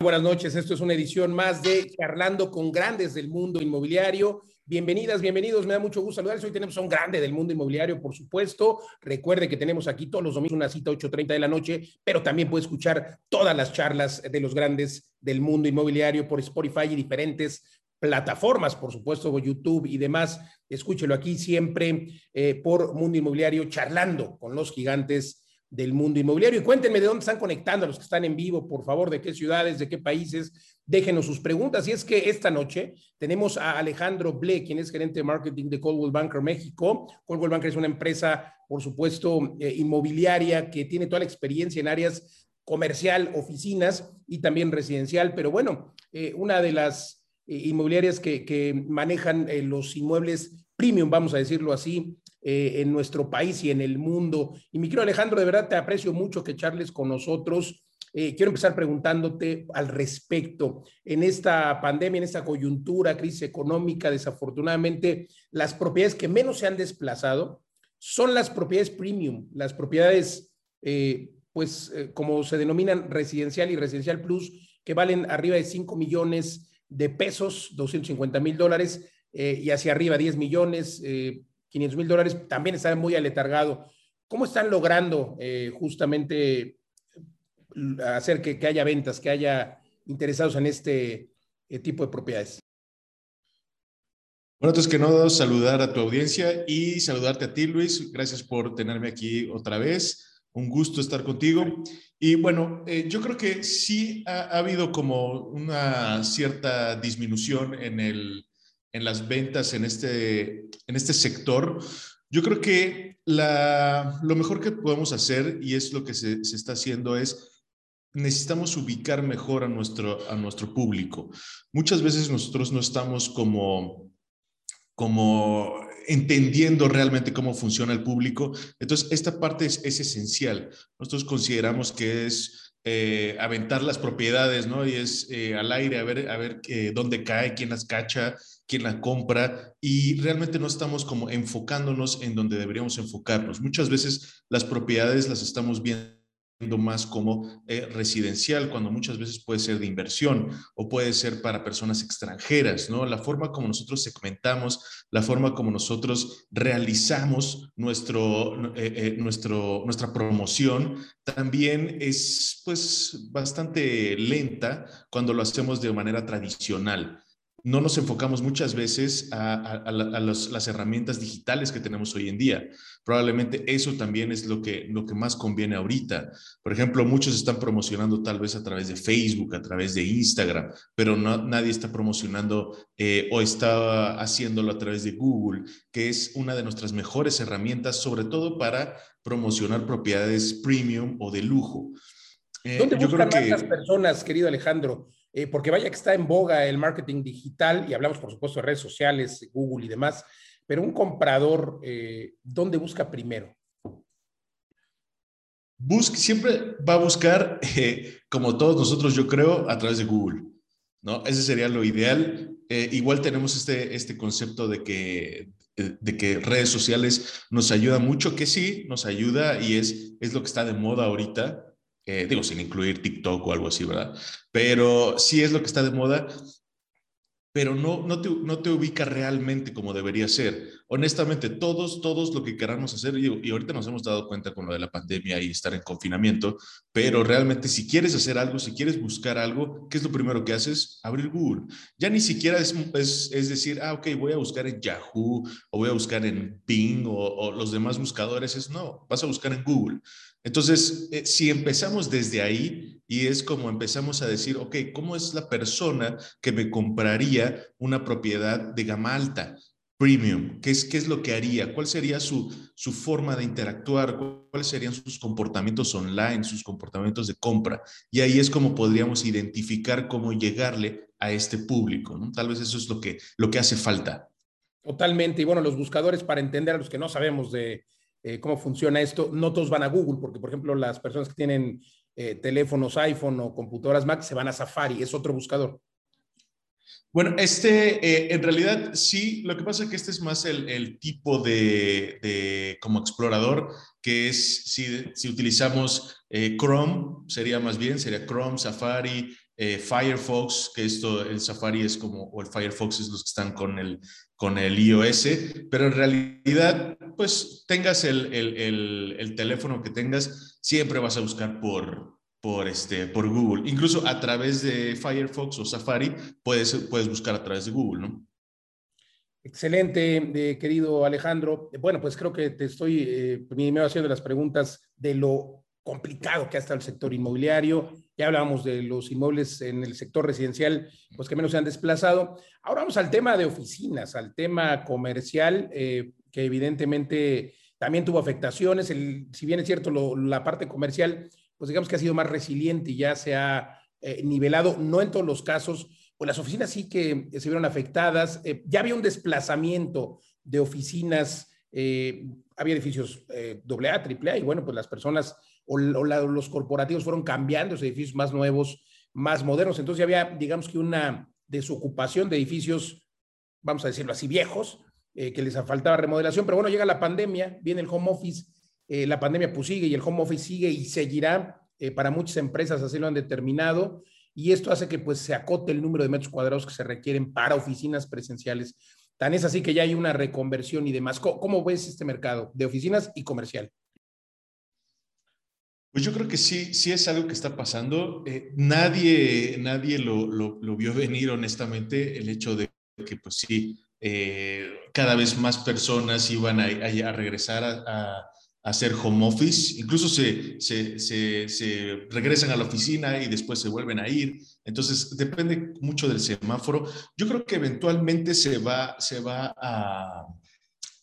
Buenas noches, esto es una edición más de Charlando con Grandes del Mundo Inmobiliario. Bienvenidas, bienvenidos, me da mucho gusto saludarles. Hoy tenemos a un grande del mundo inmobiliario, por supuesto. Recuerde que tenemos aquí todos los domingos una cita 8.30 de la noche, pero también puede escuchar todas las charlas de los grandes del mundo inmobiliario por Spotify y diferentes plataformas, por supuesto, YouTube y demás. Escúchelo aquí siempre eh, por Mundo Inmobiliario, charlando con los gigantes del mundo inmobiliario. Y cuéntenme de dónde están conectando los que están en vivo, por favor, de qué ciudades, de qué países. Déjenos sus preguntas. Y es que esta noche tenemos a Alejandro Ble, quien es gerente de marketing de Coldwell Banker México. Coldwell Banker es una empresa, por supuesto, eh, inmobiliaria que tiene toda la experiencia en áreas comercial, oficinas y también residencial. Pero bueno, eh, una de las eh, inmobiliarias que, que manejan los inmuebles premium, vamos a decirlo así, eh, en nuestro país y en el mundo. Y mi querido Alejandro, de verdad te aprecio mucho que charles con nosotros. Eh, quiero empezar preguntándote al respecto. En esta pandemia, en esta coyuntura, crisis económica, desafortunadamente, las propiedades que menos se han desplazado son las propiedades premium, las propiedades, eh, pues, como se denominan residencial y residencial plus, que valen arriba de 5 millones de pesos, 250 mil dólares, y hacia arriba 10 millones, 500 mil dólares, también está muy aletargado. ¿Cómo están logrando eh, justamente hacer que, haya ventas, que haya interesados en este eh, tipo de propiedades? Bueno, entonces que no saludar a tu audiencia y saludarte a ti, Luis. Gracias por tenerme aquí otra vez. Un gusto estar contigo. Y bueno, eh, yo creo que sí ha, ha, habido como una cierta disminución en el, en las ventas en este, en este sector, yo creo que la, lo mejor que podemos hacer, y es lo que se, se, está haciendo, es necesitamos ubicar mejor a nuestro, a nuestro público. Muchas veces nosotros no estamos como, como entendiendo realmente cómo funciona el público. Entonces, esta parte es, es esencial. Nosotros consideramos que es eh, aventar las propiedades, ¿no? Y es eh, al aire, a ver, a ver eh, dónde cae, quién las cacha, quién la compra y realmente no estamos como enfocándonos en donde deberíamos enfocarnos. Muchas veces las propiedades las estamos viendo más como eh, residencial, cuando muchas veces puede ser de inversión o puede ser para personas extranjeras, ¿no? La forma como nosotros segmentamos, la forma como nosotros realizamos nuestro, eh, eh, nuestro, nuestra promoción también es pues bastante lenta cuando lo hacemos de manera tradicional no nos enfocamos muchas veces a, las herramientas digitales que tenemos hoy en día. Probablemente eso también es lo que, lo que más conviene ahorita. Por ejemplo, muchos están promocionando tal vez a través de Facebook, a través de Instagram, pero no, nadie está promocionando eh, o está haciéndolo a través de Google, que es una de nuestras mejores herramientas, sobre todo para promocionar propiedades premium o de lujo. Eh, ¿Dónde buscan más las personas, querido Alejandro? Eh, porque vaya que está en boga el marketing digital y hablamos, por supuesto, de redes sociales, Google y demás, pero un comprador, eh, ¿dónde busca primero? Busque, siempre va a buscar, eh, como todos nosotros, yo creo, a través de Google. ¿no? Ese sería lo ideal. igual tenemos este, este concepto de que, de que redes sociales nos ayuda mucho, que sí, nos ayuda y es, es lo que está de moda ahorita. Eh, digo, sin incluir TikTok o algo así, ¿verdad? Pero sí es lo que está de moda, pero no, no, te, no te ubica realmente como debería ser. Honestamente, todos, todos lo que queramos hacer, y, y, ahorita nos hemos dado cuenta con lo de la pandemia y estar en confinamiento, pero realmente si quieres hacer algo, si quieres buscar algo, ¿qué es lo primero que haces? Abrir Google. Ya ni siquiera es, es, es decir, ah, ok, voy a buscar en Yahoo o voy a buscar en Bing o, o los demás buscadores. Es no, vas a buscar en Google. Entonces, eh, si empezamos desde ahí y es como empezamos a decir, ok, ¿cómo es la persona que me compraría una propiedad de gama alta, premium? ¿Qué es, qué es lo que haría? ¿Cuál sería su, su forma de interactuar? ¿Cuáles serían sus comportamientos online, sus comportamientos de compra? Y ahí es como podríamos identificar cómo llegarle a este público. ¿no? Tal vez eso es lo que, lo que hace falta. Totalmente. Y bueno, los buscadores para entender a los que no sabemos de eh, cómo funciona esto. No todos van a Google, porque por ejemplo las personas que tienen eh, teléfonos iPhone o computadoras Mac se van a Safari, es otro buscador. Bueno, este eh, en realidad sí, lo que pasa es que este es más el, tipo de, como explorador, que es si, si utilizamos Chrome, sería más bien, sería Chrome, Safari, eh, Firefox, que esto, el Safari es como, o el Firefox es los que están con el, con el iOS, pero en realidad, pues tengas el, el, el, teléfono que tengas, siempre vas a buscar por, por, este, por Google. Incluso a través de Firefox o Safari puedes, puedes buscar a través de Google, ¿no? Excelente, eh, querido Alejandro. Bueno, pues creo que te estoy eh, primero haciendo las preguntas de lo complicado que ha estado el sector inmobiliario. Ya hablábamos de los inmuebles en el sector residencial, pues que menos se han desplazado. Ahora vamos al tema de oficinas, al tema comercial, eh, que evidentemente también tuvo afectaciones. Si bien es cierto, la parte comercial, pues digamos que ha sido más resiliente y ya se ha eh, nivelado, no en todos los casos, pues las oficinas sí que se vieron afectadas. Eh, ya había un desplazamiento de oficinas, había edificios AA, AAA, y bueno, pues las personas o, los corporativos fueron cambiando esos edificios más nuevos, más modernos. Entonces había, digamos que una desocupación de edificios, vamos a decirlo así, viejos, eh, que les faltaba remodelación. Pero bueno, llega la pandemia, viene el home office, eh, la pandemia pues sigue y el home office sigue y seguirá. Eh, para muchas empresas así lo han determinado y esto hace que pues se acote el número de metros cuadrados que se requieren para oficinas presenciales. Tan es así que ya hay una reconversión y demás. cómo ves este mercado de oficinas y comercial? Pues yo creo que sí, sí es algo que está pasando. Eh, nadie nadie lo, lo, vio venir, honestamente, el hecho de que, pues sí, eh, cada vez más personas iban a, a, regresar a, a, hacer home office, incluso se, se, se, se, regresan a la oficina y después se vuelven a ir. Entonces, depende mucho del semáforo. Yo creo que eventualmente se va, se va a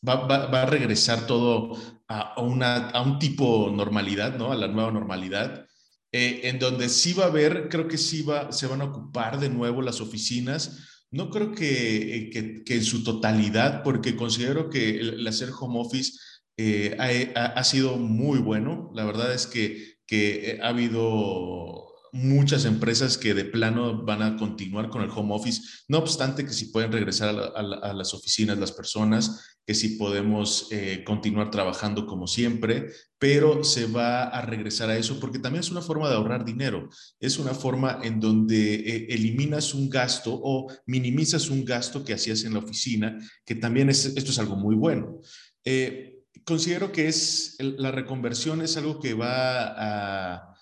va, a regresar todo a, una, a un tipo normalidad, ¿no? A la nueva normalidad, eh, en donde sí va a haber, creo que sí va, se van a ocupar de nuevo las oficinas. No creo que, eh, que, en su totalidad, porque considero que el, hacer home office eh, ha, ha, sido muy bueno. La verdad es que, que ha habido muchas empresas que de plano van a continuar con el home office, no obstante que si pueden regresar a, las oficinas las personas, que si podemos eh, continuar trabajando como siempre, pero se va a regresar a eso porque también es una forma de ahorrar dinero, es una forma en donde eh, eliminas un gasto o minimizas un gasto que hacías en la oficina, que también es, esto es algo muy bueno. Eh, considero que es la reconversión es algo que va a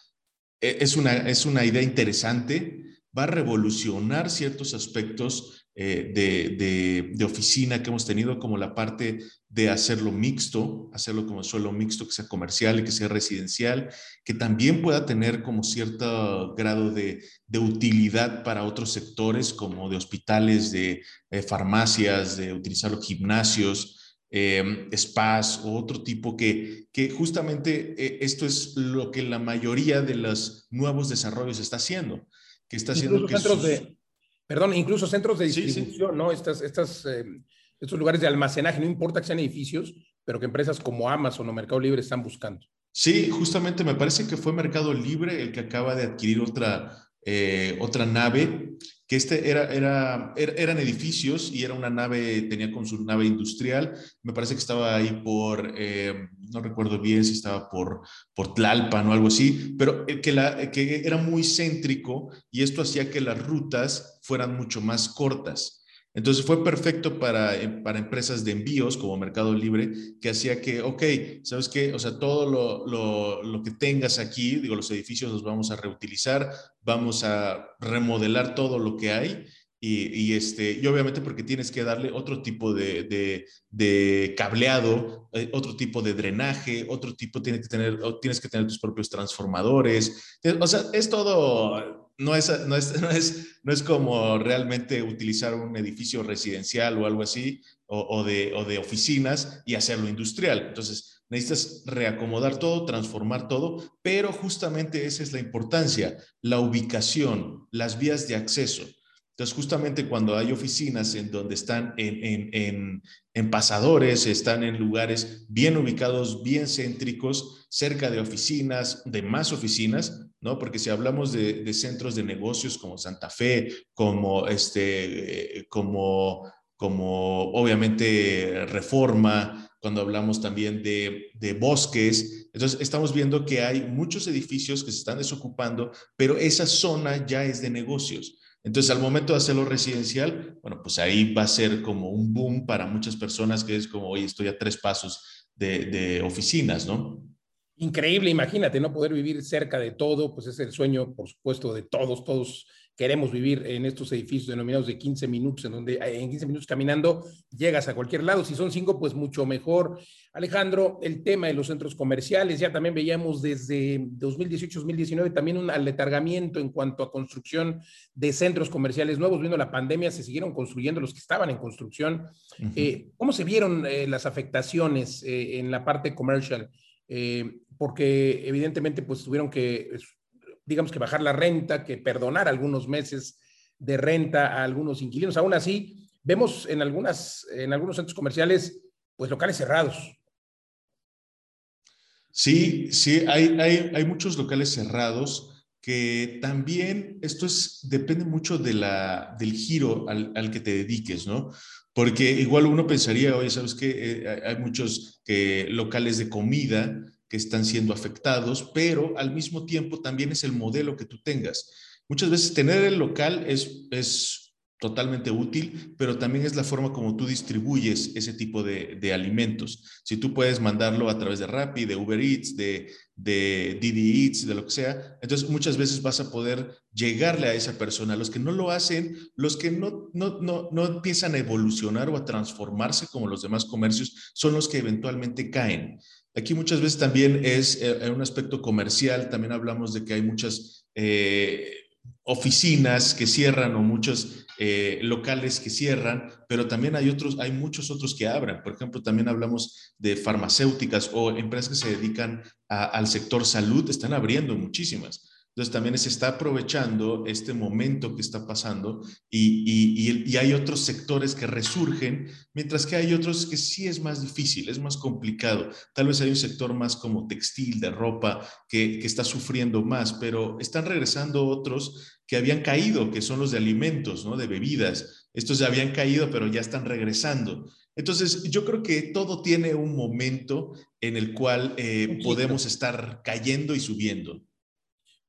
e, es una, es una idea interesante, va a revolucionar ciertos aspectos eh, de, de, oficina que hemos tenido, como la parte de hacerlo mixto, hacerlo como suelo mixto, que sea comercial y que sea residencial, que también pueda tener como cierto grado de, de utilidad para otros sectores, como de hospitales, de eh, farmacias, de utilizar los gimnasios, eh, spas o otro tipo que, que justamente eh, esto es lo que la mayoría de los nuevos desarrollos está haciendo, que está haciendo que centros de, perdón, incluso centros de distribución, ¿no? Estas, estas, eh, estos lugares de almacenaje, no importa que sean edificios, pero que empresas como Amazon o Mercado Libre están buscando. Sí, justamente me parece que fue Mercado Libre el que acaba de adquirir otra, eh, otra nave este era, er, eran edificios y era una nave, tenía con su nave industrial, me parece que estaba ahí por, eh, no recuerdo bien si estaba por, por Tlalpan o algo así, pero que, la, que era muy céntrico y esto hacía que las rutas fueran mucho más cortas. Entonces fue perfecto para, eh, para empresas de envíos como Mercado Libre, que hacía que, ok, ¿sabes qué? O sea, todo lo, lo, lo, que tengas aquí, digo, los edificios los vamos a reutilizar, vamos a remodelar todo lo que hay. Y, y este, y obviamente porque tienes que darle otro tipo de, de, de cableado, eh, otro tipo de drenaje, otro tipo, tienes que tener, tienes que tener tus propios transformadores. O sea, es todo no es, no es, no es, no es como realmente utilizar un edificio residencial o algo así, o, de, o de oficinas y hacerlo industrial. Entonces, necesitas reacomodar todo, transformar todo, pero justamente esa es la importancia, la ubicación, las vías de acceso. Entonces, justamente cuando hay oficinas en donde están en, en, en, en, pasadores, están en lugares bien ubicados, bien céntricos, cerca de oficinas, de más oficinas, ¿no? Porque si hablamos de, de centros de negocios como Santa Fe, como, este, como, como obviamente Reforma, cuando hablamos también de, de, bosques. Entonces, estamos viendo que hay muchos edificios que se están desocupando, pero esa zona ya es de negocios. Entonces, al momento de hacerlo residencial, bueno, pues ahí va a ser como un boom para muchas personas que es como, oye, estoy a tres pasos de, de oficinas, ¿no? Increíble, imagínate, ¿no? Poder vivir cerca de todo, pues es el sueño, por supuesto, de todos, todos queremos vivir en estos edificios denominados de 15 minutos, en donde en 15 minutos caminando llegas a cualquier lado. Si son cinco, pues mucho mejor. Alejandro, el tema de los centros comerciales, ya también veíamos desde 2018-2019 también un aletargamiento en cuanto a construcción de centros comerciales nuevos. Viendo la pandemia, se siguieron construyendo los que estaban en construcción. eh, ¿Cómo se vieron eh, las afectaciones eh, en la parte comercial? Eh, porque evidentemente pues tuvieron que digamos que bajar la renta, que perdonar algunos meses de renta a algunos inquilinos. Aún así, vemos en, algunas, en algunos centros comerciales, pues locales cerrados. Sí, sí, hay, hay, hay muchos locales cerrados que también esto es, depende mucho de la, del giro al, al que te dediques, ¿no? Porque igual uno pensaría, oye, ¿sabes qué? Eh, hay muchos que, locales de comida que están siendo afectados, pero al mismo tiempo también es el modelo que tú tengas. Muchas veces tener el local es, es totalmente útil, pero también es la forma como tú distribuyes ese tipo de, de alimentos. Si tú puedes mandarlo a través de Rappi, de Uber Eats, de, de Didi Eats, de lo que sea, entonces muchas veces vas a poder llegarle a esa persona. Los que no lo hacen, los que no, no, no, no empiezan a evolucionar o a transformarse como los demás comercios, son los que eventualmente caen. Aquí muchas veces también es eh, un aspecto comercial, también hablamos de que hay muchas eh, oficinas que cierran o muchos eh, locales que cierran, pero también hay otros, hay muchos otros que abran. Por ejemplo, también hablamos de farmacéuticas o empresas que se dedican al sector salud, están abriendo muchísimas. Entonces también se está aprovechando este momento que está pasando y, y, y, hay otros sectores que resurgen, mientras que hay otros que sí es más difícil, es más complicado. Tal vez hay un sector más como textil, de ropa, que, que está sufriendo más, pero están regresando otros que habían caído, que son los de alimentos, ¿no? de bebidas. Estos ya habían caído, pero ya están regresando. Entonces, yo creo que todo tiene un momento en el cual eh, podemos estar cayendo y subiendo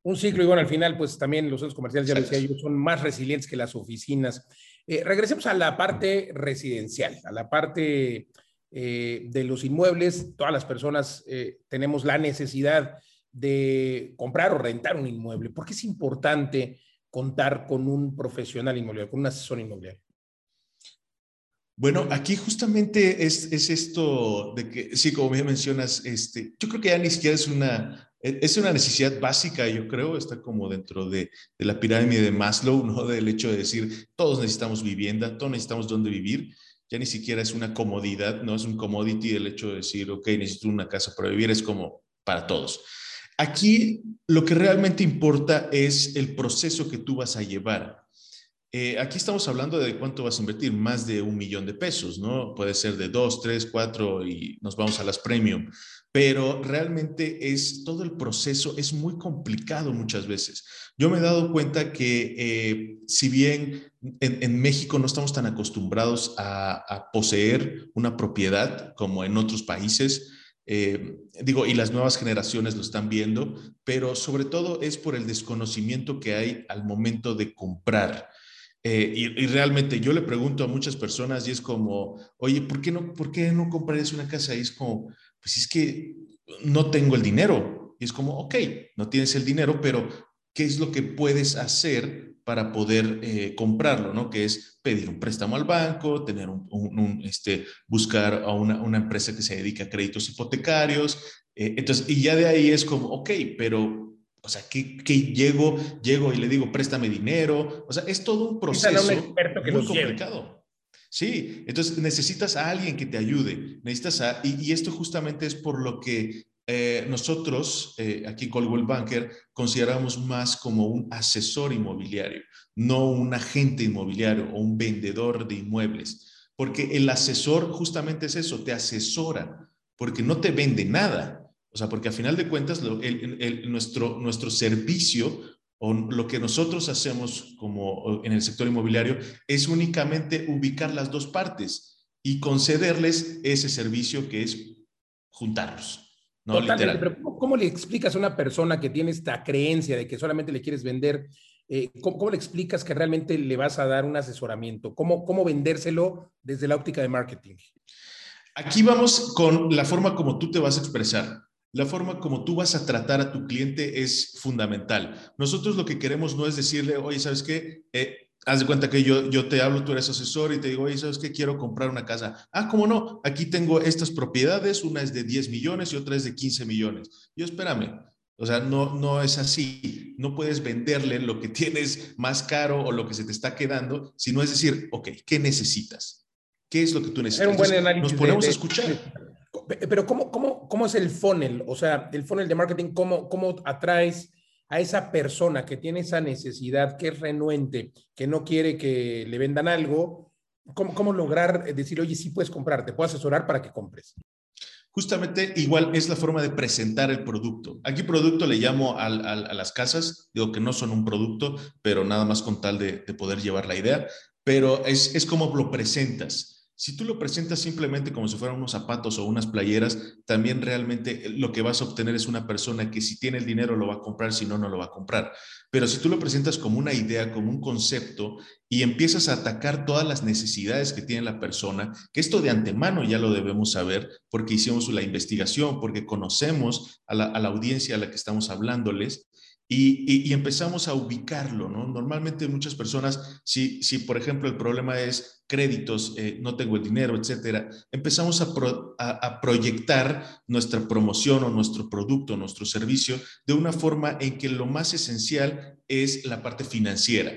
un ciclo y bueno, al final pues también los centros comerciales, ya decía yo, son más resilientes que las oficinas. Eh, regresemos a la parte residencial, a la parte eh, de los inmuebles. Todas las personas eh, tenemos la necesidad de comprar o rentar un inmueble. ¿Por qué es importante contar con un profesional inmobiliario, con un asesor inmobiliario? Bueno, aquí justamente es, es, esto de que, sí, como bien mencionas, este, yo creo que ya ni siquiera es una es una necesidad básica, yo creo, está como dentro de, de, la pirámide de Maslow, ¿no? Del hecho de decir, todos necesitamos vivienda, todos necesitamos dónde vivir. Ya ni siquiera es una comodidad, no es un commodity el hecho de decir, ok, necesito una casa para vivir, es como para todos. Aquí lo que realmente importa es el proceso que tú vas a llevar. Eh, aquí estamos hablando de cuánto vas a invertir, más de un millón de pesos, ¿no? Puede ser de dos, tres, cuatro y nos vamos a las premium pero realmente es todo el proceso es muy complicado muchas veces. Yo me he dado cuenta que eh, si bien en, en, México no estamos tan acostumbrados a, a, poseer una propiedad como en otros países, eh, digo, y las nuevas generaciones lo están viendo, pero sobre todo es por el desconocimiento que hay al momento de comprar. Eh, y, realmente yo le pregunto a muchas personas y es como, oye, ¿por qué no, por qué no comprarías una casa? Y es como, pues es que no tengo el dinero. Y es como, ok, no tienes el dinero, pero ¿qué es lo que puedes hacer para poder eh, comprarlo? ¿no? Que es pedir un préstamo al banco, tener un este, buscar a una, una, empresa que se dedica a créditos hipotecarios. Eh, entonces, y ya de ahí es como, ok, pero, o sea, ¿qué, qué llego, llego y le digo, préstame dinero? O sea, es todo un proceso que muy complicado. Lleve. Sí, entonces necesitas a alguien que te ayude, necesitas a, y, y esto justamente es por lo que eh, nosotros eh, aquí en Coldwell Banker consideramos más como un asesor inmobiliario, no un agente inmobiliario o un vendedor de inmuebles, porque el asesor justamente es eso, te asesora, porque no te vende nada, o sea, porque a final de cuentas lo, el, el, nuestro, nuestro servicio o lo que nosotros hacemos como en el sector inmobiliario es únicamente ubicar las dos partes. y concederles ese servicio que es juntarlos. ¿no? Totalmente, pero ¿cómo, le explicas a una persona que tiene esta creencia de que solamente le quieres vender? Eh, ¿cómo, le explicas que realmente le vas a dar un asesoramiento? ¿Cómo, ¿Cómo vendérselo desde la óptica de marketing? Aquí vamos con la forma como tú te vas a expresar. La forma como tú vas a tratar a tu cliente es fundamental. Nosotros lo que queremos no es decirle, oye, ¿sabes qué? Eh, haz de cuenta que yo, yo te hablo, tú eres asesor y te digo, oye, ¿sabes qué? Quiero comprar una casa. Ah, ¿cómo no? Aquí tengo estas propiedades, una es de 10 millones y otra es de 15 millones. Yo, espérame, o sea, no, no es así. No puedes venderle lo que tienes más caro o lo que se te está quedando, sino es decir, ok, ¿qué necesitas? ¿Qué es lo que tú necesitas? un buen análisis Nos ponemos a escuchar. Pero ¿cómo, cómo, ¿cómo es el funnel? O sea, el funnel de marketing, ¿cómo, cómo atraes a esa persona que tiene esa necesidad, que es renuente, que no quiere que le vendan algo, ¿cómo, cómo lograr decir, oye, sí puedes comprar, te puedo asesorar para que compres? Justamente igual es la forma de presentar el producto. Aquí producto le llamo a, las casas, digo que no son un producto, pero nada más con tal de, de poder llevar la idea, pero es, es como lo presentas. Si tú lo presentas simplemente como si fueran unos zapatos o unas playeras, también realmente lo que vas a obtener es una persona que si tiene el dinero lo va a comprar, si no, no lo va a comprar. Pero si tú lo presentas como una idea, como un concepto y empiezas a atacar todas las necesidades que tiene la persona, que esto de antemano ya lo debemos saber porque hicimos la investigación, porque conocemos a la, a la audiencia a la que estamos hablándoles, y, empezamos a ubicarlo, ¿no? Normalmente muchas personas, si, si por ejemplo el problema es créditos, eh, no tengo el dinero, etcétera, empezamos a, a, proyectar nuestra promoción o nuestro producto, nuestro servicio, de una forma en que lo más esencial es la parte financiera.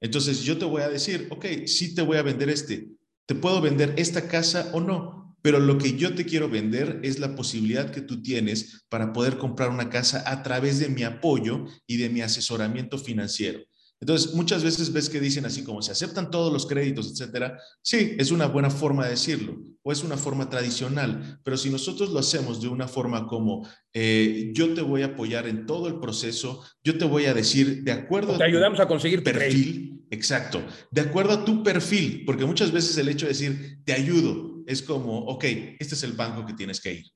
Entonces yo te voy a decir, ok, sí te voy a vender este, ¿te puedo vender esta casa o no? Pero lo que yo te quiero vender es la posibilidad que tú tienes para poder comprar una casa a través de mi apoyo y de mi asesoramiento financiero. Entonces, muchas veces ves que dicen así como se aceptan todos los créditos, etcétera. Sí, es una buena forma de decirlo o es una forma tradicional, pero si nosotros lo hacemos de una forma como eh, yo te voy a apoyar en todo el proceso, yo te voy a decir de acuerdo te ayudamos a conseguir perfil, exacto, de acuerdo a tu perfil, porque muchas veces el hecho de decir te ayudo, es como, ok, este es el banco que tienes que ir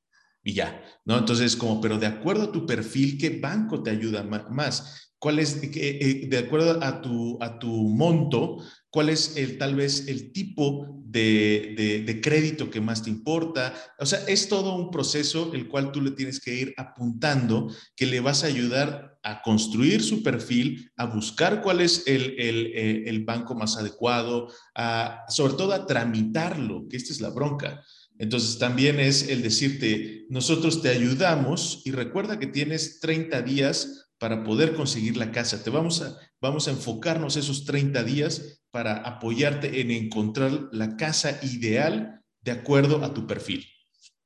y ya, ¿no? Entonces, como, pero de acuerdo a tu perfil, ¿qué banco te ayuda más? ¿Cuál es, eh, de acuerdo a tu, a tu monto, cuál es el, tal vez el tipo de, de, crédito que más te importa? O sea, es todo un proceso el cual tú le tienes que ir apuntando, que le vas a ayudar a construir su perfil, a buscar cuál es el, el, eh, el banco más adecuado, a, sobre todo a tramitarlo, que esta es la bronca. Entonces también es el decirte, nosotros te ayudamos y recuerda que tienes 30 días para poder conseguir la casa. Te vamos a, vamos a enfocarnos esos 30 días para apoyarte en encontrar la casa ideal de acuerdo a tu perfil.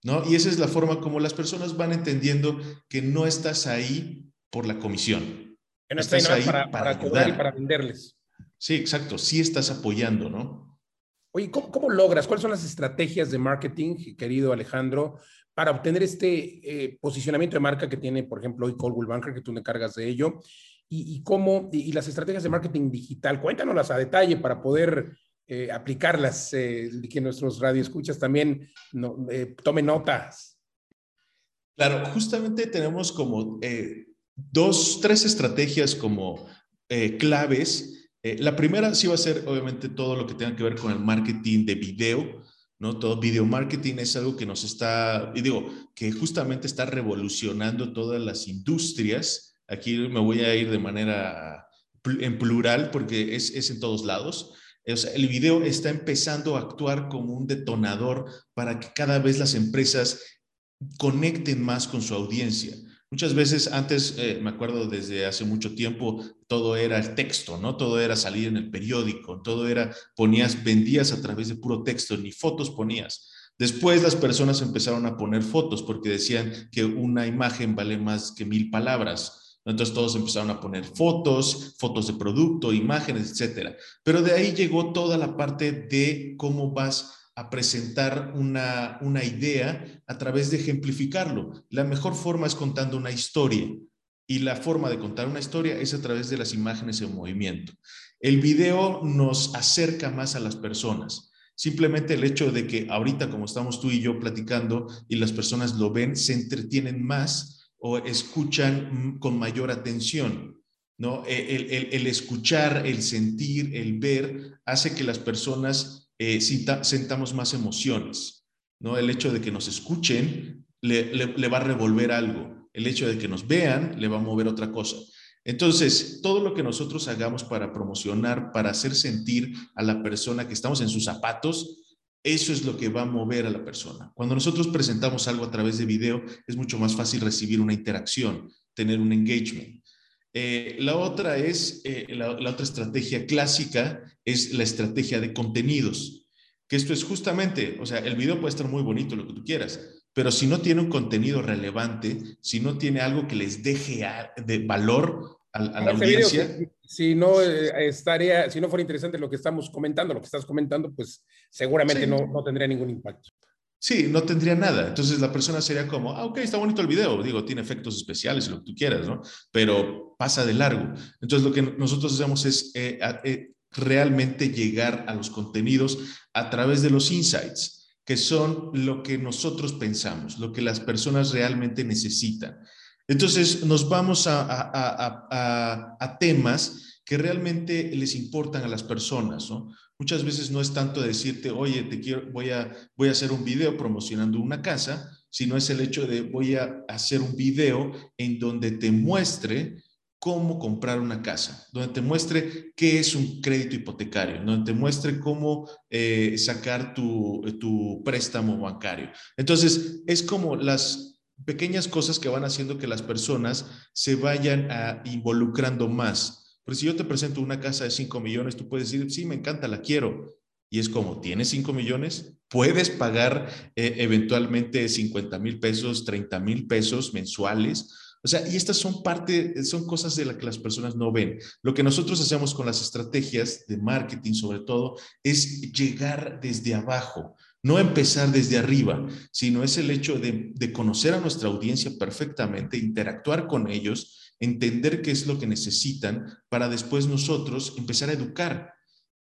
¿no? Y esa es la forma como las personas van entendiendo que no estás ahí por la comisión. Que no estás ahí para, para, para y para venderles. Sí, exacto. Sí estás apoyando, ¿no? Oye, ¿cómo, logras? ¿Cuáles son las estrategias de marketing, querido Alejandro, para obtener este eh, posicionamiento de marca que tiene, por ejemplo, hoy Coldwell Banker, que tú te cargas de ello? Y, cómo, y, las estrategias de marketing digital, cuéntanoslas a detalle para poder eh, aplicarlas, eh, que nuestros radioescuchas también no, tomen notas. Claro, justamente tenemos como dos, tres estrategias como claves eh, la primera sí va a ser obviamente todo lo que tenga que ver con el marketing de video, Todo video marketing es algo que nos está, y digo, que justamente está revolucionando todas las industrias. Aquí me voy a ir de manera en plural porque es, es en todos lados. el video está empezando a actuar como un detonador para que cada vez las empresas conecten más con su audiencia. Muchas veces antes, eh, me acuerdo desde hace mucho tiempo, todo era el texto, ¿no? Todo era salir en el periódico, todo era, ponías, vendías a través de puro texto, ni fotos ponías. Después las personas empezaron a poner fotos porque decían que una imagen vale más que mil palabras. Entonces todos empezaron a poner fotos, fotos de producto, imágenes, etcétera. Pero de ahí llegó toda la parte de cómo vas a presentar una, una idea a través de ejemplificarlo. La mejor forma es contando una historia y la forma de contar una historia es a través de las imágenes en movimiento. El video nos acerca más a las personas. Simplemente el hecho de que ahorita, como estamos tú y yo platicando y las personas lo ven, se entretienen más o escuchan con mayor atención. ¿no? E, el, escuchar, el sentir, el ver, hace que las personas eh, sentamos más emociones. ¿no? El hecho de que nos escuchen le, le va a revolver algo. El hecho de que nos vean le va a mover otra cosa. Entonces, todo lo que nosotros hagamos para promocionar, para hacer sentir a la persona que estamos en sus zapatos, eso es lo que va a mover a la persona. Cuando nosotros presentamos algo a través de video, es mucho más fácil recibir una interacción, tener un engagement. Eh, la otra es, eh, la, otra estrategia clásica es la estrategia de contenidos, que esto es justamente, o sea, el video puede estar muy bonito, lo que tú quieras, pero si no tiene un contenido relevante, si no tiene algo que les deje de valor a, la audiencia. si, no eh, estaría, si no fuera interesante lo que estamos comentando, lo que estás comentando, pues seguramente no, no tendría ningún impacto. Sí, no tendría nada. Entonces la persona sería como, ah, ok, está bonito el video. Digo, tiene efectos especiales, lo que tú quieras, ¿no? Pero pasa de largo. Entonces lo que nosotros hacemos es eh, eh, realmente llegar a los contenidos a través de los insights que son lo que nosotros pensamos, lo que las personas realmente necesitan. Entonces nos vamos a, temas que realmente les importan a las personas, Muchas veces no es tanto decirte, oye, te quiero, voy a, voy a hacer un video promocionando una casa, sino es el hecho de voy a hacer un video en donde te muestre cómo comprar una casa, donde te muestre qué es un crédito hipotecario, donde te muestre cómo eh, sacar tu, tu préstamo bancario. Entonces, es como las pequeñas cosas que van haciendo que las personas se vayan a involucrando más. Pero si yo te presento una casa de 5 millones, tú puedes decir, sí, me encanta, la quiero. Y es como, ¿tienes 5 millones? Puedes pagar eh, eventualmente 50 mil pesos, 30 mil pesos mensuales o sea, y estas son parte, son cosas de las que las personas no ven. Lo que nosotros hacemos con las estrategias de marketing, sobre todo, es llegar desde abajo, no empezar desde arriba, sino es el hecho de, conocer a nuestra audiencia perfectamente, interactuar con ellos, entender qué es lo que necesitan para después nosotros empezar a educar.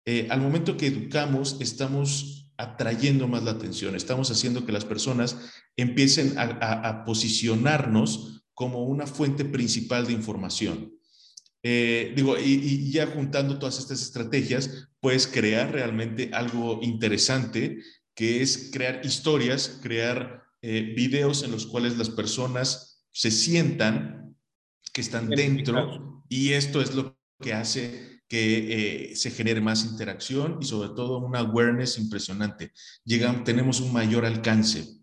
Eh, al momento que educamos, estamos atrayendo más la atención, estamos haciendo que las personas empiecen a posicionarnos como una fuente principal de información. Eh, digo, y, ya juntando todas estas estrategias, puedes crear realmente algo interesante, que es crear historias, crear eh, videos en los cuales las personas se sientan que están dentro y esto es lo que hace que eh, se genere más interacción y sobre todo una awareness impresionante. Llegan, tenemos un mayor alcance.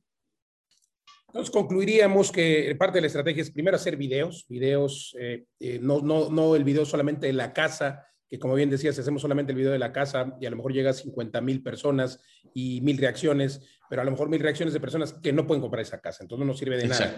Entonces concluiríamos que parte de la estrategia es primero hacer videos, videos, eh, eh, no, no, no el video solamente de la casa, que como bien decías, hacemos solamente el video de la casa y a lo mejor llega a 50 mil personas y mil reacciones, pero a lo mejor mil reacciones de personas que no pueden comprar esa casa, entonces no nos sirve de nada.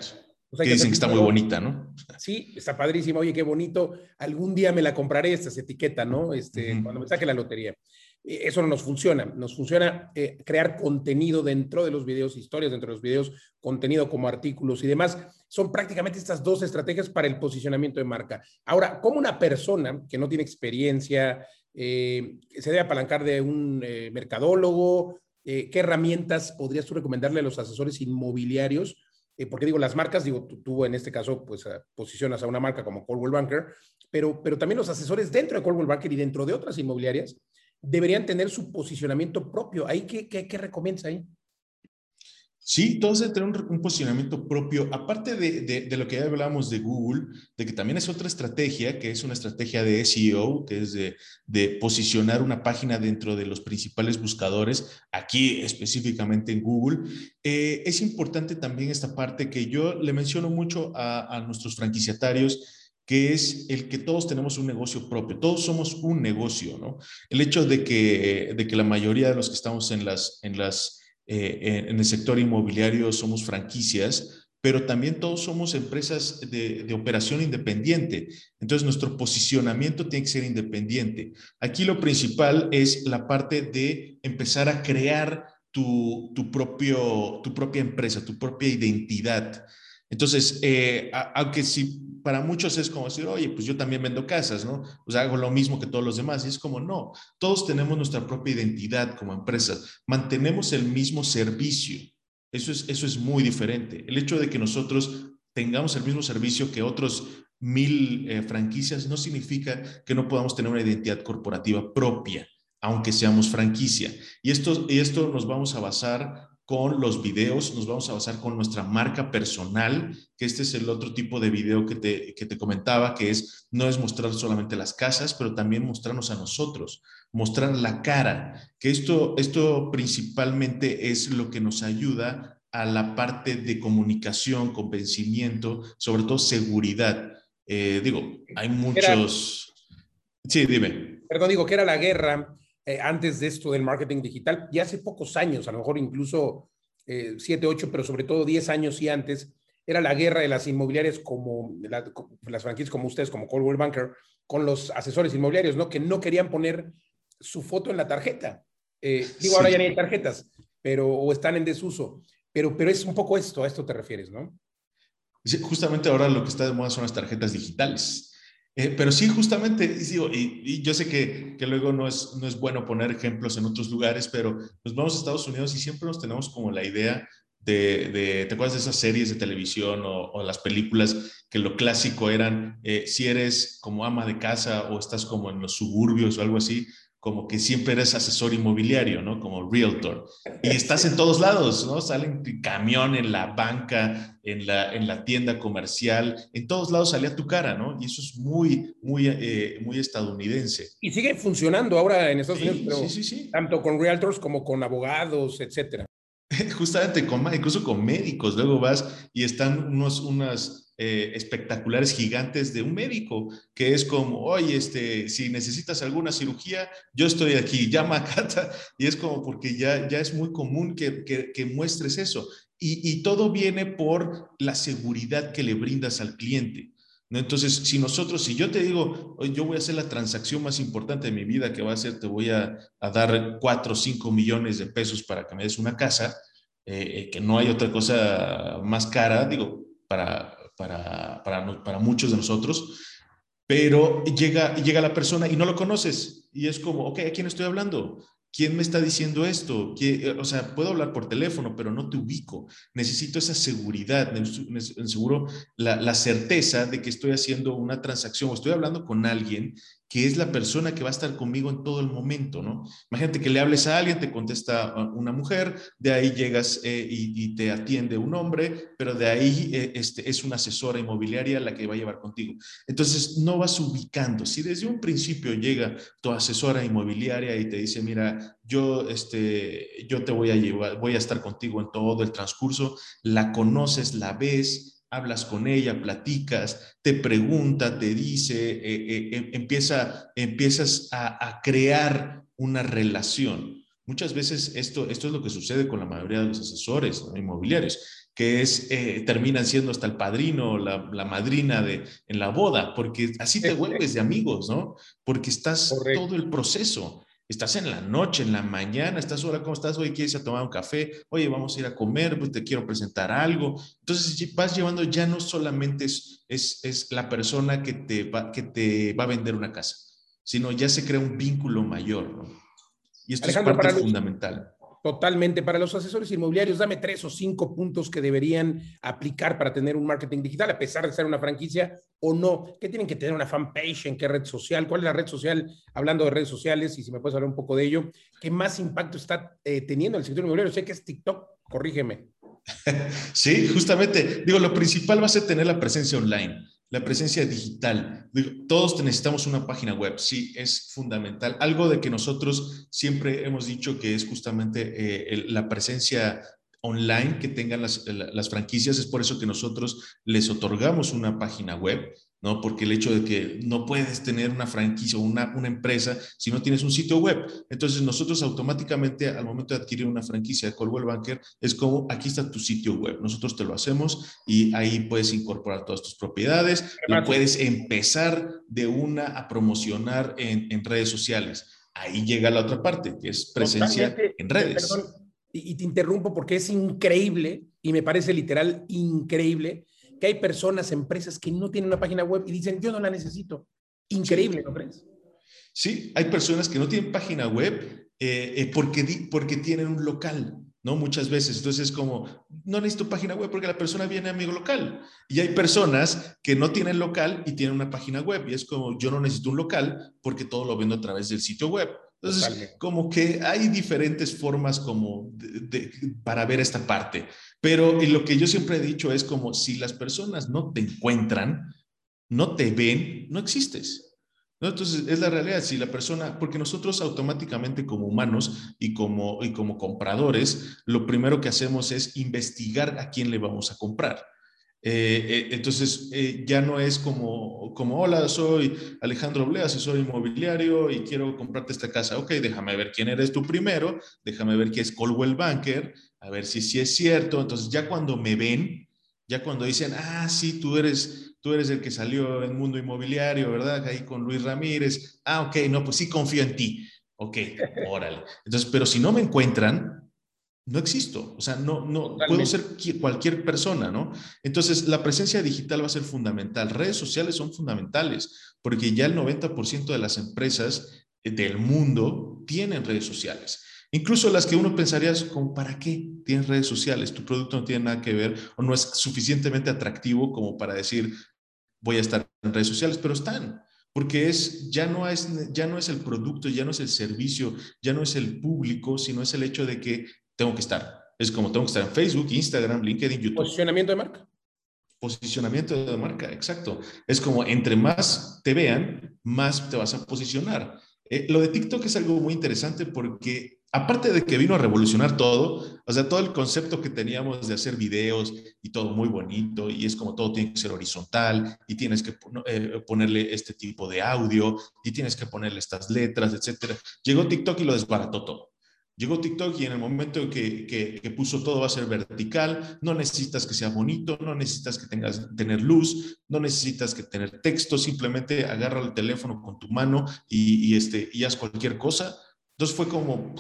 que, dicen que está muy bonita, ¿no? Sí, está padrísimo. Oye, qué bonito. Algún día me la compraré, esta etiqueta, ¿no? Este, Cuando me saque la lotería. Eh, eso no nos funciona. Nos funciona eh, crear contenido dentro de los videos, historias dentro de los videos, contenido como artículos y demás. Son prácticamente estas dos estrategias para el posicionamiento de marca. Ahora, ¿cómo una persona que no tiene experiencia eh, se debe apalancar de un mercadólogo? ¿Qué herramientas podrías tú recomendarle a los asesores inmobiliarios? porque digo, las marcas, digo, tú, en este caso, pues posicionas a una marca como Coldwell Banker, pero, pero también los asesores dentro de Coldwell Banker y dentro de otras inmobiliarias deberían tener su posicionamiento propio. ¿Ahí qué, qué, ahí? Sí, todos deben tener un, posicionamiento propio. Aparte de, de, lo que ya hablábamos de Google, de que también es otra estrategia, que es una estrategia de SEO, que es de, de, posicionar una página dentro de los principales buscadores, aquí específicamente en Google. Eh, es importante también esta parte que yo le menciono mucho a, a nuestros franquiciatarios que es el que todos tenemos un negocio propio, todos somos un negocio, ¿no? El hecho de que, de que la mayoría de los que estamos en, las, en, las, eh, en el sector inmobiliario somos franquicias, pero también todos somos empresas de, de, operación independiente. Entonces, nuestro posicionamiento tiene que ser independiente. Aquí lo principal es la parte de empezar a crear tu, tu, propio, tu propia empresa, tu propia identidad. Entonces, eh, aunque si para muchos es como decir, oye, pues yo también vendo casas, ¿no? Sea, hago lo mismo que todos los demás. Y es como, no, todos tenemos nuestra propia identidad como empresa, mantenemos el mismo servicio. Eso es, eso es muy diferente. El hecho de que nosotros tengamos el mismo servicio que otros mil eh, franquicias no significa que no podamos tener una identidad corporativa propia, aunque seamos franquicia. Y esto, y esto nos vamos a basar con los videos, nos vamos a basar con nuestra marca personal, que este es el otro tipo de video que te, que te comentaba, que es, no es mostrar solamente las casas, pero también mostrarnos a nosotros, mostrar la cara, que esto, esto principalmente es lo que nos ayuda a la parte de comunicación, convencimiento, sobre todo seguridad. Eh, digo, hay muchos... sí, dime. Perdón, digo que era la guerra eh, antes de esto del marketing digital, y hace pocos años, a lo mejor incluso eh, siete, ocho, pero sobre todo diez años y antes, era la guerra de las inmobiliarias como las franquicias como ustedes, como Coldwell Banker, con los asesores inmobiliarios, ¿no? Que no querían poner su foto en la tarjeta. Eh, digo, ahora ya ni hay tarjetas, pero o están en desuso. Pero, pero es un poco esto, a esto te refieres, ¿no? justamente ahora lo que está de moda son las tarjetas digitales. Eh, pero sí, justamente, digo, y, yo sé que, que, luego no es, no es bueno poner ejemplos en otros lugares, pero nos vamos a Estados Unidos y siempre nos tenemos como la idea de, de ¿te acuerdas de esas series de televisión o, las películas que lo clásico eran, eh, si eres como ama de casa o estás como en los suburbios o algo así, como que siempre eres asesor inmobiliario, ¿no? Como realtor. Y estás en todos lados, ¿no? Salen camión en la banca, en la, en la tienda comercial, en todos lados salía tu cara, ¿no? Y eso es muy, muy, eh, muy estadounidense. Y sigue funcionando ahora en Estados Unidos, sí, sí, sí. tanto con realtors como con abogados, etcétera. Justamente, con, incluso con médicos, luego vas y están unos, unas eh, espectaculares gigantes de un médico, que es como, oye, este, si necesitas alguna cirugía, yo estoy aquí, llama a Cata, y es como porque ya, ya es muy común que, que, muestres eso. Y, y, todo viene por la seguridad que le brindas al cliente. ¿no? Entonces, si nosotros, si yo te digo, yo voy a hacer la transacción más importante de mi vida, que va a ser, te voy a, a dar 4 o 5 millones de pesos para que me des una casa, eh, eh, que no hay otra cosa más cara, digo, para, para, para, para muchos de nosotros, pero llega, llega la persona y no lo conoces y es como, ok, ¿a quién estoy hablando? ¿Quién me está diciendo esto? O sea, puedo hablar por teléfono, pero no te ubico. Necesito esa seguridad, seguro la, la certeza de que estoy haciendo una transacción o estoy hablando con alguien que es la persona que va a estar conmigo en todo el momento, ¿no? Imagínate que le hables a alguien, te contesta una mujer, de ahí llegas eh, y, te atiende un hombre, pero de ahí eh, este, es una asesora inmobiliaria la que va a llevar contigo. Entonces, no vas ubicando. Si desde un principio llega tu asesora inmobiliaria y te dice, mira, yo, este, yo te voy a llevar, voy a estar contigo en todo el transcurso, la conoces, la ves, hablas con ella, platicas, te pregunta, te dice, eh, eh, em, empieza, empiezas a, crear una relación. Muchas veces esto, esto es lo que sucede con la mayoría de los asesores inmobiliarios, que es, eh, terminan siendo hasta el padrino, la, la, madrina de, en la boda, porque así te vuelves de amigos, ¿no? Porque estás todo el proceso. Estás en la noche, en la mañana, estás ahora, ¿cómo estás? Oye, ¿quieres ir a tomar un café? Oye, vamos a ir a comer, pues te quiero presentar algo. Entonces, vas llevando, ya no solamente es, es, es la persona que te, va, que te va a vender una casa, sino ya se crea un vínculo mayor, ¿no? Y esto es parte fundamental. Totalmente. Para los asesores inmobiliarios, dame tres o cinco puntos que deberían aplicar para tener un marketing digital, a pesar de ser una franquicia o no. ¿Qué tienen que tener una fanpage? ¿En qué red social? ¿Cuál es la red social? Hablando de redes sociales, y si me puedes hablar un poco de ello, ¿qué más impacto está eh, teniendo el sector inmobiliario? Sé que es TikTok, corrígeme. Sí, justamente. Digo, lo principal va a ser tener la presencia online la presencia digital. Todos necesitamos una página web, sí, es fundamental. Algo de que nosotros siempre hemos dicho que es justamente eh, la presencia online que tengan las, las, franquicias, es por eso que nosotros les otorgamos una página web ¿no? Porque el hecho de que no puedes tener una franquicia o una, una, empresa si no tienes un sitio web. Entonces, nosotros automáticamente, al momento de adquirir una franquicia de Coldwell Banker, es como, aquí está tu sitio web. Nosotros te lo hacemos y ahí puedes incorporar todas tus propiedades, lo puedes empezar de una a promocionar en, en, redes sociales. Ahí llega la otra parte, que es presencia en redes. Perdón, y, y te interrumpo porque es increíble, y me parece literal increíble, que hay personas, empresas que no tienen una página web y dicen, yo no la necesito. Increíble, ¿no crees? Sí, hay personas que no tienen página web eh, eh, porque, porque tienen un local. ¿no? Muchas veces. Entonces es como, no necesito página web porque la persona viene a mi local. Y hay personas que no tienen local y tienen una página web. Y es como, yo no necesito un local porque todo lo vendo a través del sitio web. Entonces, como que hay diferentes formas como para ver esta parte. Pero lo que yo siempre he dicho es como, si las personas no te encuentran, no te ven, no existes. Entonces, es la realidad, si la persona, porque nosotros automáticamente como humanos y como, y como compradores, lo primero que hacemos es investigar a quién le vamos a comprar. Eh, eh, entonces, eh, ya no es como, como, hola, soy Alejandro Blea, asesor inmobiliario y quiero comprarte esta casa. Ok, déjame ver quién eres tú primero, déjame ver quién es Colwell Banker, a ver si sí es cierto. Entonces, ya cuando me ven, ya cuando dicen, ah, sí, tú eres tú eres el que salió en Mundo Inmobiliario, ¿verdad? Ahí con Luis Ramírez. Ah, ok, no, pues sí confío en ti. Ok, órale. Entonces, pero si no me encuentran, no existo. O sea, no, no, puedo ser cualquier persona, ¿no? Entonces, la presencia digital va a ser fundamental. Redes sociales son fundamentales porque ya el 90% de las empresas del mundo tienen redes sociales. Incluso las que uno pensaría como, ¿para qué tienes redes sociales? Tu producto no tiene nada que ver o no es suficientemente atractivo como para decir, voy a estar en redes sociales, pero están, porque es, ya, no es, ya no es el producto, ya no es el servicio, ya no es el público, sino es el hecho de que tengo que estar. Es como tengo que estar en Facebook, Instagram, LinkedIn, YouTube. Posicionamiento de marca. Posicionamiento de marca, exacto. Es como entre más te vean, más te vas a posicionar. Eh, lo de TikTok es algo muy interesante porque aparte de que vino a revolucionar todo, o sea, todo el concepto que teníamos de hacer videos y todo muy bonito, y es como todo tiene que ser horizontal, y tienes que eh, ponerle este tipo de audio, y tienes que ponerle estas letras, etcétera. Llegó TikTok y lo desbarató todo. Llegó TikTok y en el momento que, que, puso todo va a ser vertical, no necesitas que sea bonito, no necesitas que tengas tener luz, no necesitas que tener texto, simplemente agarra el teléfono con tu mano y, y este, y haz cualquier cosa entonces fue como,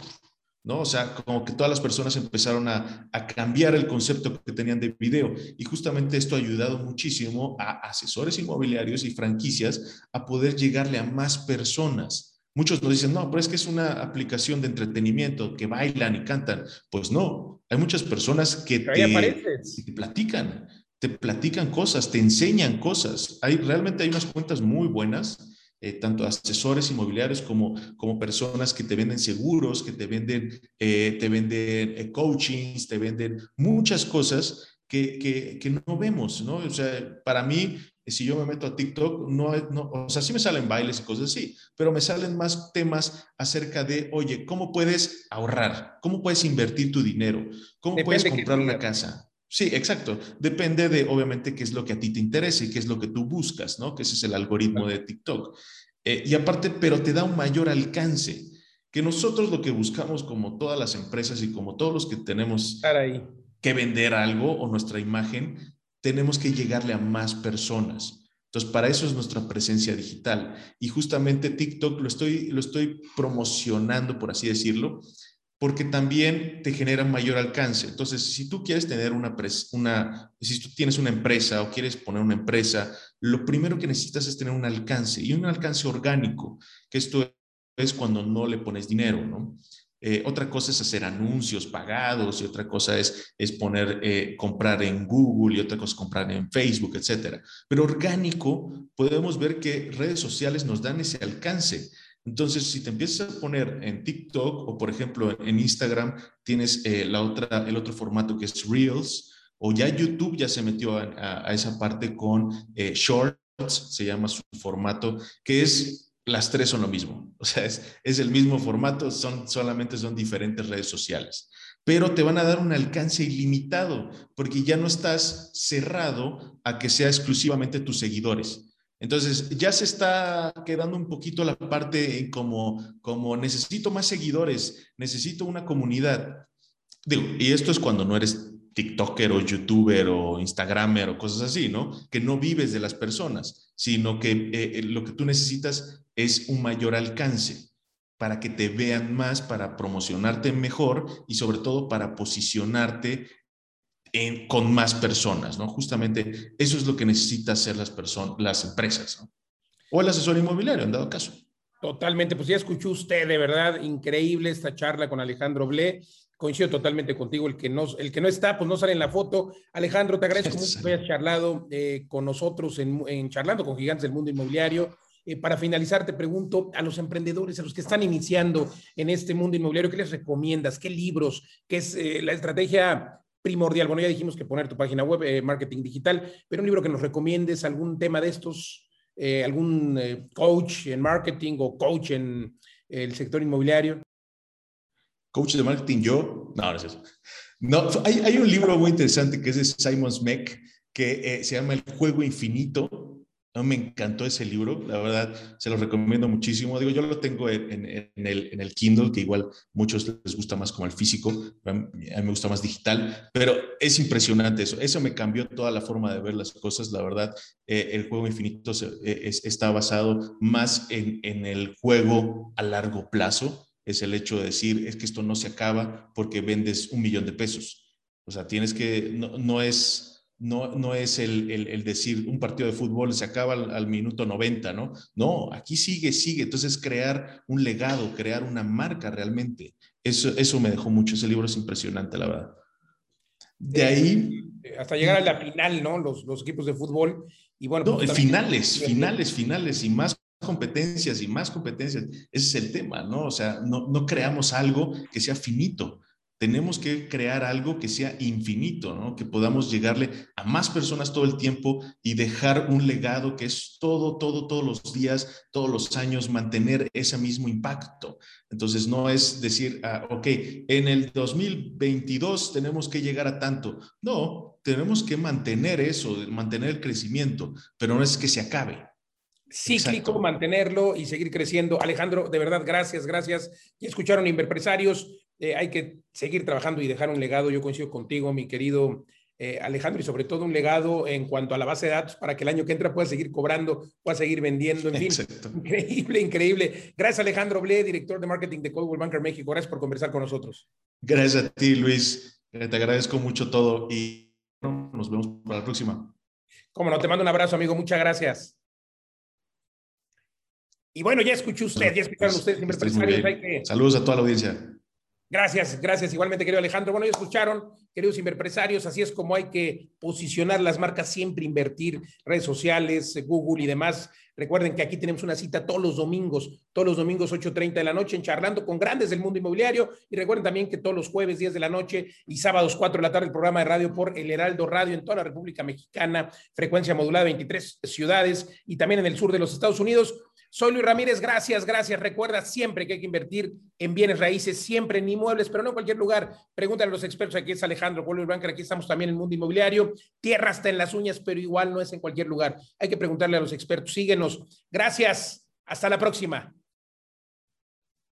¿no? O sea, como que todas las personas empezaron a, cambiar el concepto que tenían de video. Y justamente esto ha ayudado muchísimo a asesores inmobiliarios y franquicias a poder llegarle a más personas. Muchos nos dicen, no, pero es que es una aplicación de entretenimiento, que bailan y cantan. Pues no, hay muchas personas que te, te, platican, te platican cosas, te enseñan cosas. Hay, realmente hay unas cuentas muy buenas eh, tanto asesores inmobiliarios como, como personas que te venden seguros, que te venden, eh, te venden eh, coachings, te venden muchas cosas que, que, que, no vemos, ¿no? O sea, para mí, si yo me meto a TikTok, no, no, o sea, sí me salen bailes y cosas así, pero me salen más temas acerca de, oye, ¿cómo puedes ahorrar? ¿Cómo puedes invertir tu dinero? ¿Cómo puedes comprar una casa? Sí, exacto. Depende de, obviamente, qué es lo que a ti te interesa y qué es lo que tú buscas, ¿no? Que ese es el algoritmo de TikTok. Eh, y aparte, pero te da un mayor alcance. Que nosotros lo que buscamos, como todas las empresas y como todos los que tenemos que vender algo o nuestra imagen, tenemos que llegarle a más personas. Entonces, para eso es nuestra presencia digital. Y justamente TikTok lo estoy, lo estoy promocionando, por así decirlo, porque también te genera mayor alcance. Entonces, si tú quieres tener una, una, si tú tienes una empresa o quieres poner una empresa, lo primero que necesitas es tener un alcance y un alcance orgánico, que esto es cuando no le pones dinero, ¿no? Eh, otra cosa es hacer anuncios pagados y otra cosa es, poner, eh, comprar en Google y otra cosa es comprar en Facebook, etcétera. Pero orgánico, podemos ver que redes sociales nos dan ese alcance. Entonces, si te empiezas a poner en TikTok o, por ejemplo, en Instagram, tienes eh, la otra, el otro formato que es Reels, o ya YouTube ya se metió a, esa parte con Shorts, se llama su formato, que es, las tres son lo mismo. O sea, es, es el mismo formato, son, solamente son diferentes redes sociales. Pero te van a dar un alcance ilimitado, porque ya no estás cerrado a que sea exclusivamente tus seguidores entonces, ya se está quedando un poquito la parte como, como necesito más seguidores, necesito una comunidad. Digo, y esto es cuando no eres TikToker o YouTuber o Instagramer o cosas así, ¿no? Que no vives de las personas, sino que eh, eh, lo que tú necesitas es un mayor alcance para que te vean más, para promocionarte mejor y sobre todo para posicionarte con más personas, ¿no? Justamente eso es lo que necesitan hacer las personas, las empresas. O el asesor inmobiliario, en dado caso. Totalmente, pues ya escuchó usted, de verdad, increíble esta charla con Alejandro Ble. Coincido totalmente contigo, el que no, el que no está, pues no sale en la foto. Alejandro, te agradezco mucho que hayas charlado eh, con nosotros en, Charlando con Gigantes del Mundo Inmobiliario. Eh, para finalizar, te pregunto a los emprendedores, a los que están iniciando en este mundo inmobiliario, ¿qué les recomiendas? ¿Qué libros? ¿Qué es eh, la estrategia primordial? Bueno, ya dijimos que poner tu página web, marketing digital, pero un libro que nos recomiendes, algún tema de estos, algún coach en marketing o coach en el sector inmobiliario? Coach de marketing, yo, no, no es eso. No, hay, hay un libro muy interesante que es de Simon Smek que eh, se llama El juego infinito me encantó ese libro, la verdad, se lo recomiendo muchísimo. Digo, yo lo tengo en, el, en el, Kindle, que igual muchos les gusta más como el físico, a mí me gusta más digital, pero es impresionante eso. Eso me cambió toda la forma de ver las cosas, la verdad. Eh, el juego infinito eh, está basado más en, en el juego a largo plazo. Es el hecho de decir, es que esto no se acaba porque vendes un millón de pesos. O sea, tienes que, no, no es no, no es el, decir un partido de fútbol se acaba al, minuto 90, ¿no? No, aquí sigue, sigue. Entonces, crear un legado, crear una marca realmente. Eso, eso me dejó mucho. Ese libro es impresionante, la verdad. De ahí. Hasta llegar a la final, ¿no? Los, los equipos de fútbol. Y bueno, no, pues, finales, finales, finales y más competencias y más competencias. Ese es el tema, ¿no? O sea, no, no creamos algo que sea finito tenemos que crear algo que sea infinito, ¿no? que podamos llegarle a más personas todo el tiempo y dejar un legado que es todo, todo, todos los días, todos los años, mantener ese mismo impacto. Entonces, no es decir, ah, ok, en el 2022 tenemos que llegar a tanto. No, tenemos que mantener eso, mantener el crecimiento, pero no es que se acabe. Cíclico, mantenerlo y seguir creciendo. Alejandro, de verdad, gracias, gracias. Y escucharon Inverpresarios eh, hay que seguir trabajando y dejar un legado. Yo coincido contigo, mi querido eh, Alejandro, y sobre todo un legado en cuanto a la base de datos para que el año que entra pueda seguir cobrando, pueda seguir vendiendo, en fin. Increíble, increíble. Gracias, Alejandro Ble, director de marketing de Coldwell Banker México. Gracias por conversar con nosotros. Gracias a ti, Luis. Te agradezco mucho todo y nos vemos para la próxima. Como no, te mando un abrazo, amigo. Muchas gracias. Y bueno, ya escuchó usted, ya escucharon ustedes, Saludos a toda la audiencia. Gracias, gracias. Igualmente, querido Alejandro. Bueno, ya escucharon, queridos inverpresarios, así es como hay que posicionar las marcas, siempre invertir, redes sociales, Google y demás. Recuerden que aquí tenemos una cita todos los domingos, todos los domingos 8.30 de la noche en Charlando con grandes del mundo inmobiliario. Y recuerden también que todos los jueves 10 de la noche y sábados 4 de la tarde el programa de radio por El Heraldo Radio en toda la República Mexicana, frecuencia modulada 23 ciudades y también en el sur de los Estados Unidos. Soy Luis Ramírez, gracias, gracias. Recuerda siempre que hay que invertir en bienes raíces, siempre en inmuebles, pero no en cualquier lugar. Pregúntale a los expertos, aquí es Alejandro Luis Banker, aquí estamos también en el mundo inmobiliario. Tierra está en las uñas, pero igual no es en cualquier lugar. Hay que preguntarle a los expertos. Síguenos. Gracias. Hasta la próxima.